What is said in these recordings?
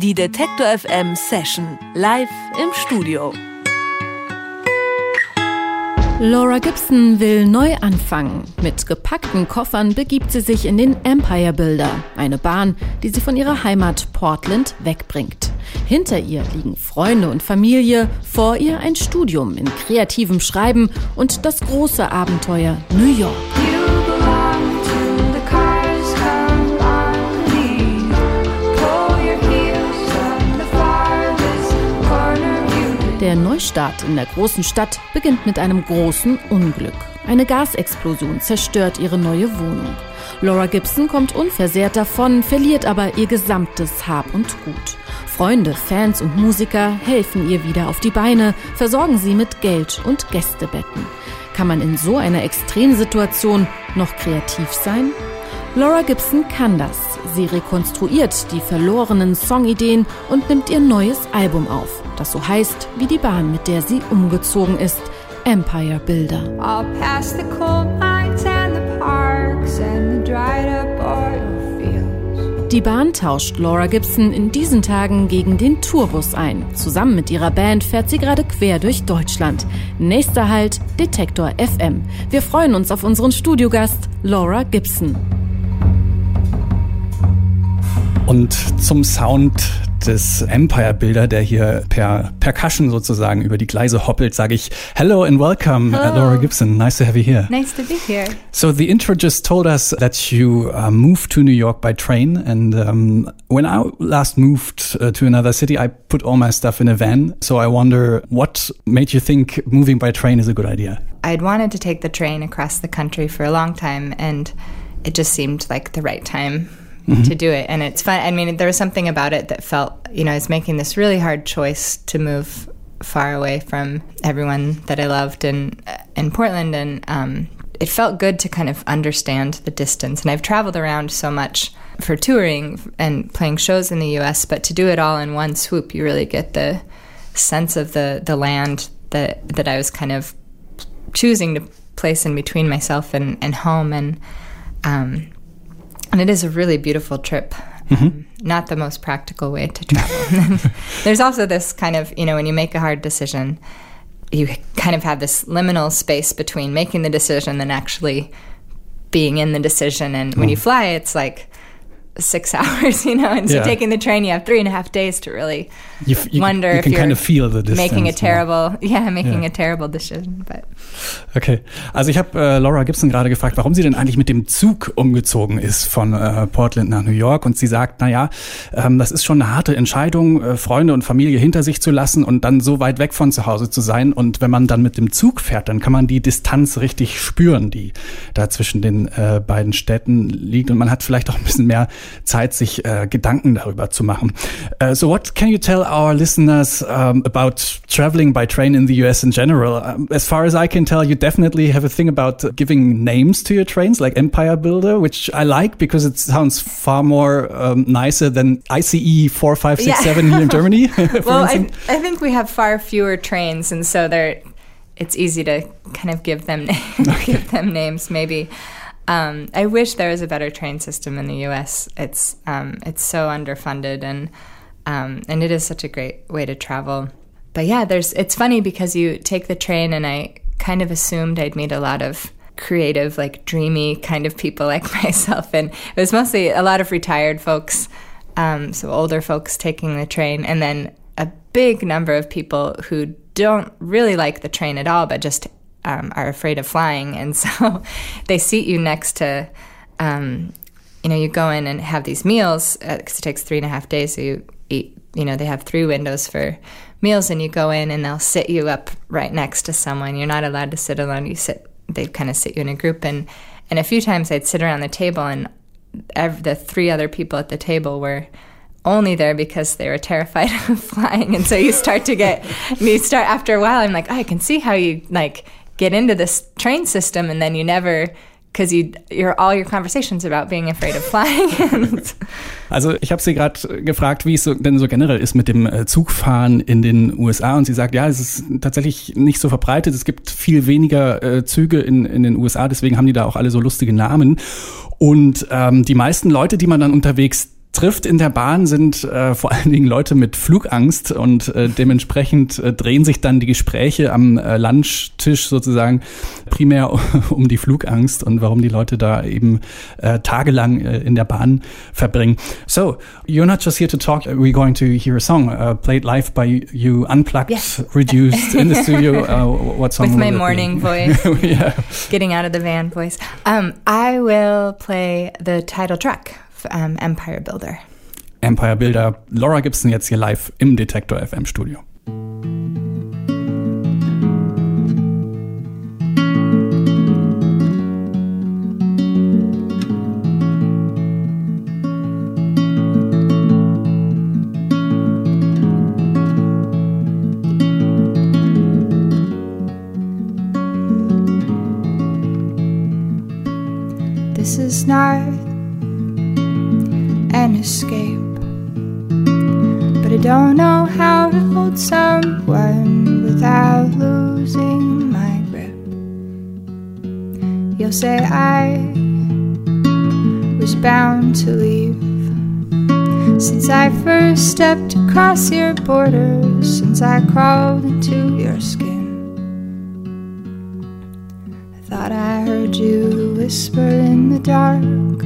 Die Detektor FM Session live im Studio. Laura Gibson will neu anfangen. Mit gepackten Koffern begibt sie sich in den Empire Builder, eine Bahn, die sie von ihrer Heimat Portland wegbringt. Hinter ihr liegen Freunde und Familie, vor ihr ein Studium in kreativem Schreiben und das große Abenteuer New York. Der Neustart in der großen Stadt beginnt mit einem großen Unglück. Eine Gasexplosion zerstört ihre neue Wohnung. Laura Gibson kommt unversehrt davon, verliert aber ihr gesamtes Hab und Gut. Freunde, Fans und Musiker helfen ihr wieder auf die Beine, versorgen sie mit Geld und Gästebetten. Kann man in so einer Extremsituation noch kreativ sein? Laura Gibson kann das. Sie rekonstruiert die verlorenen Songideen und nimmt ihr neues Album auf das so heißt wie die Bahn, mit der sie umgezogen ist, Empire Builder. Die Bahn tauscht Laura Gibson in diesen Tagen gegen den Tourbus ein. Zusammen mit ihrer Band fährt sie gerade quer durch Deutschland. Nächster Halt Detektor FM. Wir freuen uns auf unseren Studiogast Laura Gibson. Und zum Sound des Empire-Builder, der hier per Percussion sozusagen über die Gleise hoppelt, sage ich Hello and welcome, uh, Hello. Laura Gibson. Nice to have you here. Nice to be here. So the intro just told us that you uh, moved to New York by train, and um, when I last moved uh, to another city, I put all my stuff in a van. So I wonder what made you think moving by train is a good idea. I'd wanted to take the train across the country for a long time, and it just seemed like the right time mm-hmm. to do it. And it's fun. I mean, there was something about it that felt, you know, I was making this really hard choice to move far away from everyone that I loved in in Portland, and um, it felt good to kind of understand the distance. And I've traveled around so much for touring and playing shows in the U.S., but to do it all in one swoop, you really get the sense of the the land that that I was kind of choosing to place in between myself and, and home and um, and it is a really beautiful trip. Mm-hmm. Um, not the most practical way to travel. There's also this kind of, you know, when you make a hard decision, you kind of have this liminal space between making the decision and actually being in the decision. And when you mm. fly, it's like, six hours, you know, and so yeah. taking the train, you have three and a half days to really you, you, wonder you if you're kind of feel the making a terrible, yeah, making yeah. a terrible decision. But okay, also ich habe äh, Laura Gibson gerade gefragt, warum sie denn eigentlich mit dem Zug umgezogen ist von äh, Portland nach New York, und sie sagt, na ja, ähm, das ist schon eine harte Entscheidung, äh, Freunde und Familie hinter sich zu lassen und dann so weit weg von zu Hause zu sein. Und wenn man dann mit dem Zug fährt, dann kann man die Distanz richtig spüren, die da zwischen den äh, beiden Städten liegt, und man hat vielleicht auch ein bisschen mehr Zeit, sich äh, Gedanken darüber zu machen. Uh, so what can you tell our listeners um, about traveling by train in the US in general? Um, as far as I can tell, you definitely have a thing about giving names to your trains, like Empire Builder, which I like because it sounds far more um, nicer than ICE 4567 yeah. here in Germany. well, I, I think we have far fewer trains, and so they're it's easy to kind of give them okay. give them names maybe. Um, I wish there was a better train system in the U.S. It's um, it's so underfunded and um, and it is such a great way to travel. But yeah, there's it's funny because you take the train and I kind of assumed I'd meet a lot of creative, like dreamy kind of people like myself, and it was mostly a lot of retired folks, um, so older folks taking the train, and then a big number of people who don't really like the train at all, but just um, are afraid of flying, and so they seat you next to. Um, you know, you go in and have these meals because uh, it takes three and a half days. So you eat. You know, they have three windows for meals, and you go in and they'll sit you up right next to someone. You're not allowed to sit alone. You sit. They kind of sit you in a group, and and a few times I'd sit around the table, and the three other people at the table were only there because they were terrified of flying and so you start to get you start after a while i'm like oh, i can see how you like get into this train system and then you never because you you're all your conversations about being afraid of flying. also ich habe sie gerade gefragt, wie es so, denn so generell ist mit dem äh, Zugfahren in den USA und sie sagt, ja, es ist tatsächlich nicht so verbreitet. Es gibt viel weniger äh, Züge in, in den USA, deswegen haben die da auch alle so lustige Namen. Und ähm, die meisten Leute, die man dann unterwegs trifft in der Bahn, sind äh, vor allen Dingen Leute mit Flugangst und äh, dementsprechend äh, drehen sich dann die Gespräche am äh, Lunchtisch sozusagen primär um die Flugangst und warum die Leute da eben äh, tagelang äh, in der Bahn verbringen. So, you're not just here to talk, we're going to hear a song uh, played live by you, unplugged, yes. reduced in the studio. Uh, what song? With my morning voice, yeah. getting out of the van voice. Um, I will play the title track um, Empire Builder. Empire Builder. Laura Gibson jetzt hier live im Detektor FM Studio. I was bound to leave since I first stepped across your borders, since I crawled into your skin. I thought I heard you whisper in the dark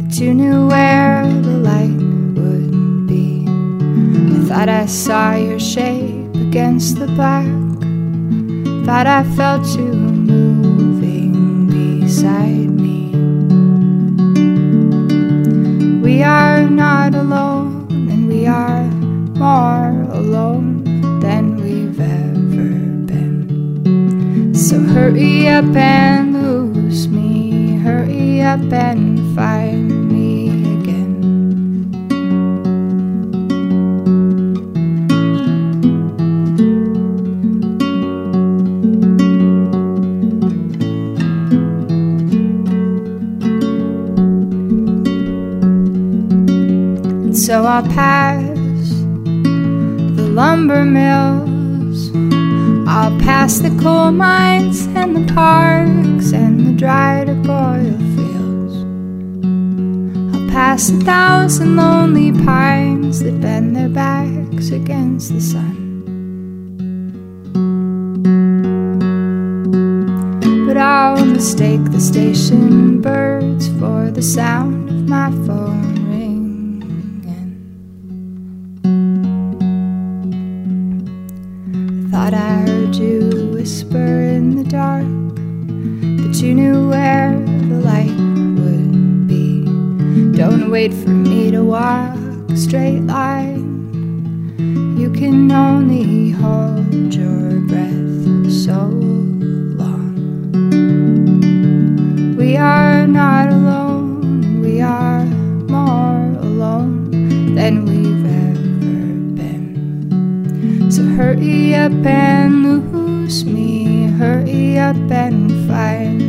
that you knew where the light would be. I thought I saw your shape against the black. Thought I felt you beside me. We are not alone, and we are more alone than we've ever been. So hurry up and lose me, hurry up and I'll pass the lumber mills. I'll pass the coal mines and the parks and the dried up oil fields. I'll pass a thousand lonely pines that bend their backs against the sun. But I'll mistake the station birds for the sound of my phone. You whisper in the dark that you knew where the light would be. Don't wait for me to walk a straight line. You can only hold your breath so long. We are not alone, So hurry up and lose me, hurry up and find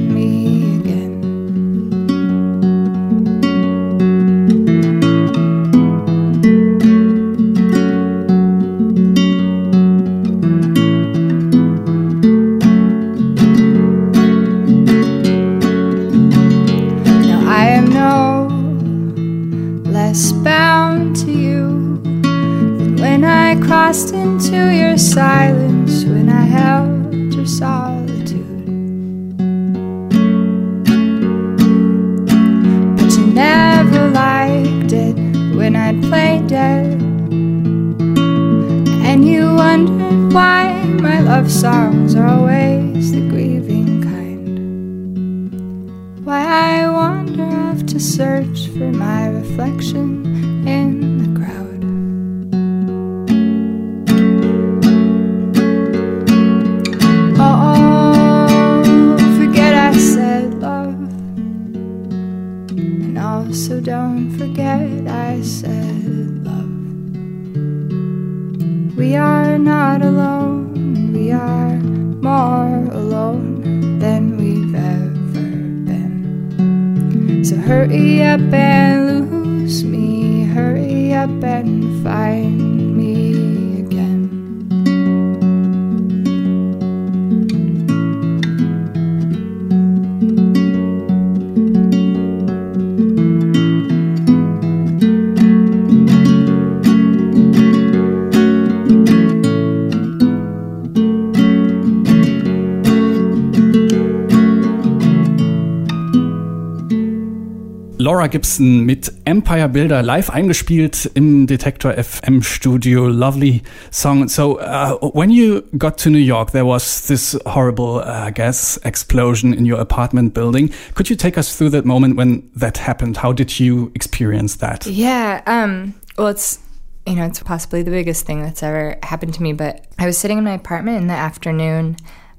Laura Gibson mit Empire Builder live eingespielt im Detektor FM Studio. Lovely song. So, uh, when you got to New York, there was this horrible uh, gas explosion in your apartment building. Could you take us through that moment when that happened? How did you experience that? Yeah. Um, well, it's you know, it's possibly the biggest thing that's ever happened to me. But I was sitting in my apartment in the afternoon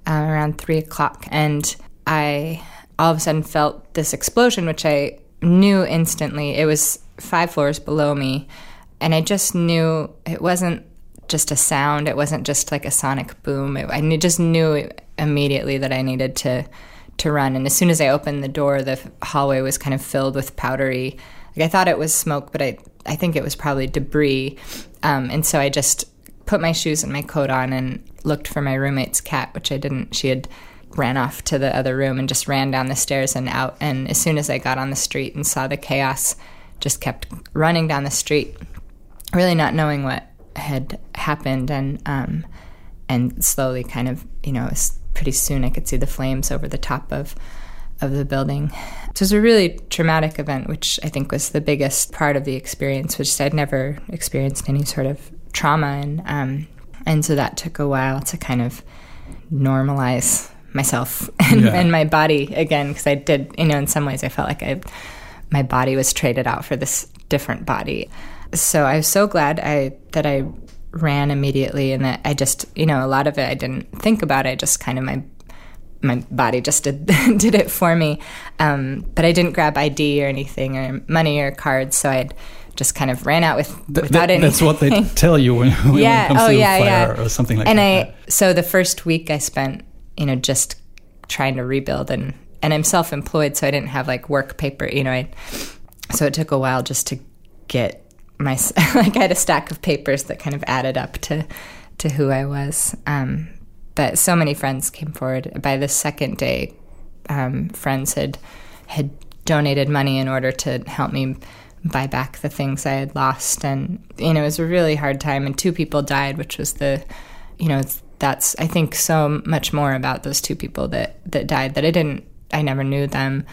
uh, around three o'clock, and I all of a sudden felt this explosion, which I knew instantly. It was five floors below me, and I just knew it wasn't just a sound. It wasn't just like a sonic boom. It, I just knew immediately that I needed to to run. And as soon as I opened the door, the hallway was kind of filled with powdery. Like I thought it was smoke, but I I think it was probably debris. Um, and so I just put my shoes and my coat on and looked for my roommate's cat, which I didn't. She had ran off to the other room and just ran down the stairs and out. And as soon as I got on the street and saw the chaos, just kept running down the street, really not knowing what had happened. And um, and slowly, kind of, you know, pretty soon I could see the flames over the top of of the building. So it was a really traumatic event, which I think was the biggest part of the experience, which I'd never experienced any sort of trauma, and um, and so that took a while to kind of normalize myself and, yeah. and my body again because I did you know in some ways I felt like I my body was traded out for this different body so I was so glad I that I ran immediately and that I just you know a lot of it I didn't think about I just kind of my my body just did did it for me um, but I didn't grab ID or anything or money or cards so I'd just kind of ran out with Th- without anything. That's what they tell you when, when yeah. it comes oh, to yeah, fire yeah. or something like and that. And I so the first week I spent you know, just trying to rebuild and and I'm self-employed, so I didn't have like work paper, you know. I, so it took a while just to get my like I had a stack of papers that kind of added up to to who I was. Um, but so many friends came forward. By the second day, um, friends had had donated money in order to help me buy back the things I had lost, and you know it was a really hard time. And two people died, which was the you know that's I think so much more about those two people that that died that I didn't I never knew them.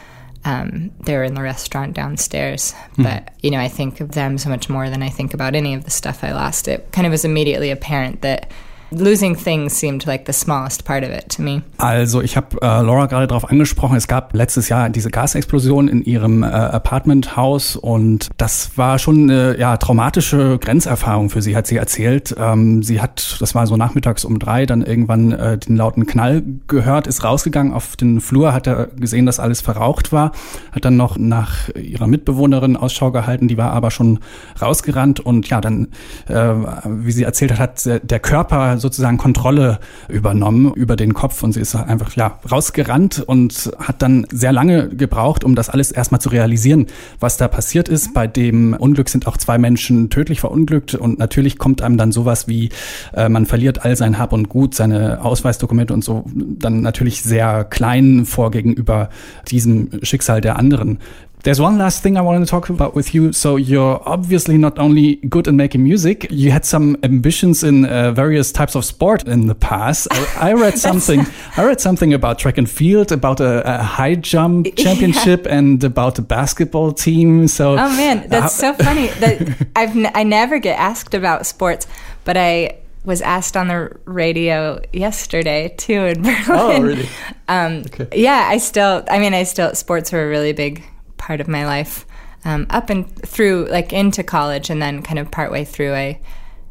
Um, they were in the restaurant downstairs, mm. but you know I think of them so much more than I think about any of the stuff I lost. It kind of was immediately apparent that Losing things seemed like the smallest part of it to me. Also, ich habe äh, Laura gerade darauf angesprochen. Es gab letztes Jahr diese Gasexplosion in ihrem äh, Apartmenthaus und das war schon eine ja, traumatische Grenzerfahrung für sie, hat sie erzählt. Ähm, sie hat, das war so nachmittags um drei, dann irgendwann äh, den lauten Knall gehört, ist rausgegangen auf den Flur, hat er gesehen, dass alles verraucht war, hat dann noch nach ihrer Mitbewohnerin Ausschau gehalten, die war aber schon rausgerannt und ja, dann, äh, wie sie erzählt hat, hat der Körper sozusagen Kontrolle übernommen über den Kopf und sie ist einfach ja rausgerannt und hat dann sehr lange gebraucht, um das alles erstmal zu realisieren, was da passiert ist. Bei dem Unglück sind auch zwei Menschen tödlich verunglückt und natürlich kommt einem dann sowas wie äh, man verliert all sein Hab und Gut, seine Ausweisdokumente und so dann natürlich sehr klein vor gegenüber diesem Schicksal der anderen. There's one last thing I wanted to talk about with you. So you're obviously not only good at making music, you had some ambitions in uh, various types of sport in the past. I, I read something. I read something about track and field, about a, a high jump championship, yeah. and about a basketball team. So oh man, that's uh, so funny. That I've n- I never get asked about sports, but I was asked on the radio yesterday too in Berlin. Oh, really? Um, okay. Yeah, I still. I mean, I still. Sports were a really big part of my life um, up and through, like into college, and then kind of partway through, I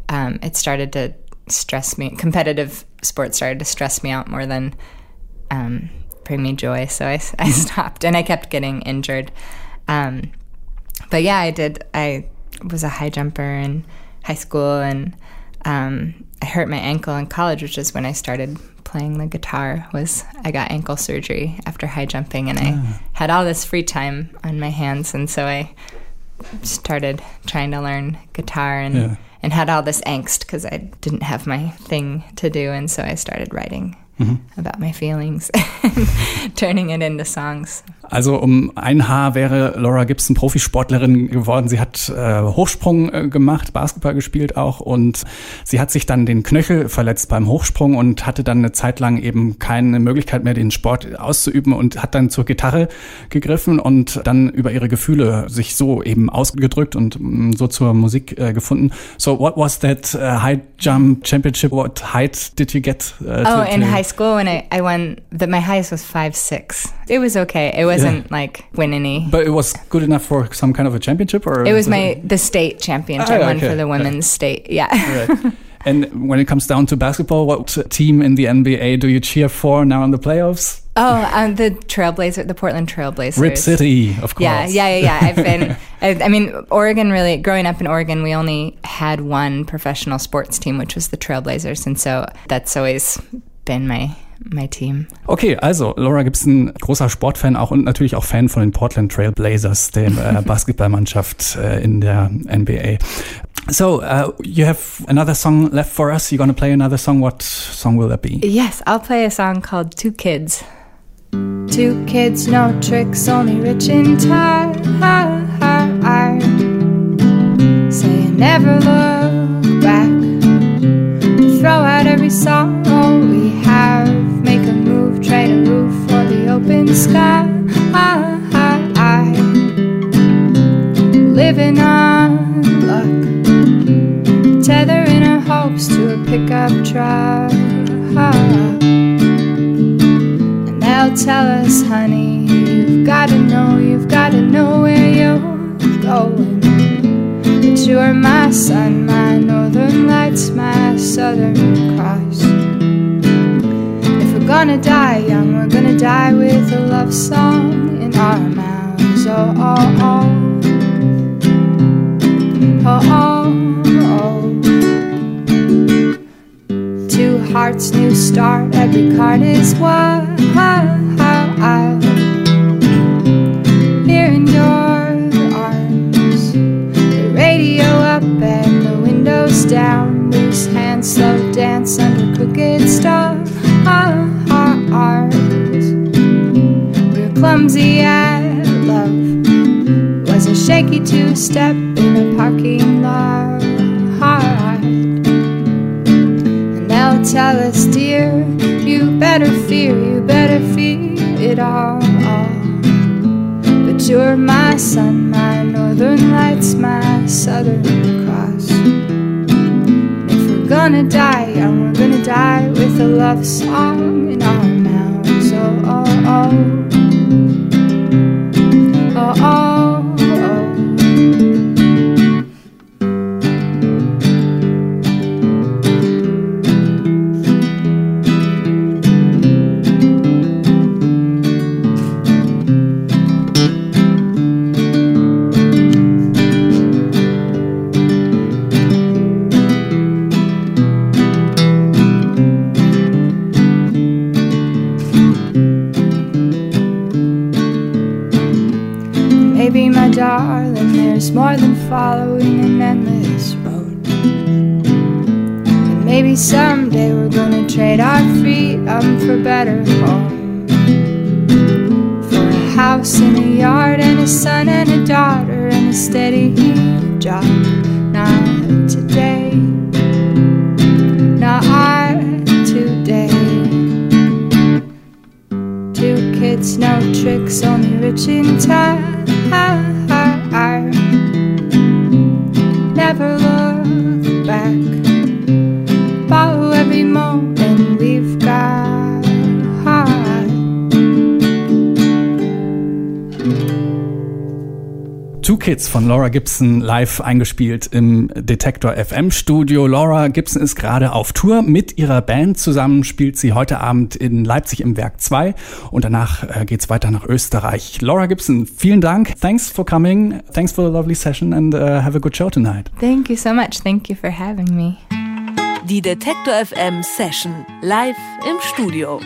um, it started to stress me. Competitive sports started to stress me out more than um, bring me joy. So I, I mm-hmm. stopped, and I kept getting injured. Um, but yeah, I did. I was a high jumper in high school, and um, I hurt my ankle in college, which is when I started playing the guitar was I got ankle surgery after high jumping and I ah. had all this free time on my hands and so I started trying to learn guitar and yeah. and had all this angst because I didn't have my thing to do and so I started writing mm-hmm. about my feelings and turning it into songs. Also um ein Haar wäre Laura Gibson Profisportlerin geworden. Sie hat äh, Hochsprung äh, gemacht, Basketball gespielt auch und sie hat sich dann den Knöchel verletzt beim Hochsprung und hatte dann eine Zeit lang eben keine Möglichkeit mehr, den Sport auszuüben und hat dann zur Gitarre gegriffen und dann über ihre Gefühle sich so eben ausgedrückt und mh, mm, so zur Musik äh, gefunden. So what was that uh, high jump championship? What height did you get? Uh, oh, to, in to... high school when I, I won, the, my highest was five six. It was okay. It was wasn't yeah. like win any. But it was good enough for some kind of a championship, or it was my it... the state championship. I won okay. for the women's yeah. state. Yeah. Right. And when it comes down to basketball, what team in the NBA do you cheer for now in the playoffs? Oh, um, the Trailblazer, the Portland Trailblazers. Rip City, of course. Yeah, yeah, yeah, yeah. I've been. I, I, mean, Oregon. Really, growing up in Oregon, we only had one professional sports team, which was the Trailblazers, and so that's always been my my team. Okay, also Laura Gibson, großer Sportfan auch und natürlich auch Fan von den Portland Trail Blazers, dem äh, Basketballmannschaft äh, in der NBA. So, uh, you have another song left for us. You're going to play another song. What song will that be? Yes, I'll play a song called Two Kids. Two kids, no tricks, only rich in time. Say never look back. Throw out every song sky. Living on luck, tethering our hopes to a pickup truck. And they'll tell us, honey, you've got to know, you've got to know where you're going. But you're my sun, my northern lights, my southern cross gonna die young, we're gonna die with a love song in our mouths. Oh, oh, oh. Oh, oh, oh. Two hearts, new start, every card is wild. Here in your shaky two step in a parking lot. And they'll tell us, dear, you better fear, you better fear it all. But you're my sun, my northern lights, my southern cross. And If we're gonna die young, we're gonna die with a love song in our following an endless road. And maybe someday we're gonna trade our freedom for better home. For a house and a yard and a son and a daughter and a steady job. Not today, not today. Two kids, no tricks, only rich in time. Kids von Laura Gibson live eingespielt im Detektor FM Studio. Laura Gibson ist gerade auf Tour mit ihrer Band. Zusammen spielt sie heute Abend in Leipzig im Werk 2 und danach äh, geht's weiter nach Österreich. Laura Gibson, vielen Dank. Thanks for coming. Thanks for the lovely session and uh, have a good show tonight. Thank you so much. Thank you for having me. Die Detektor FM Session live im Studio.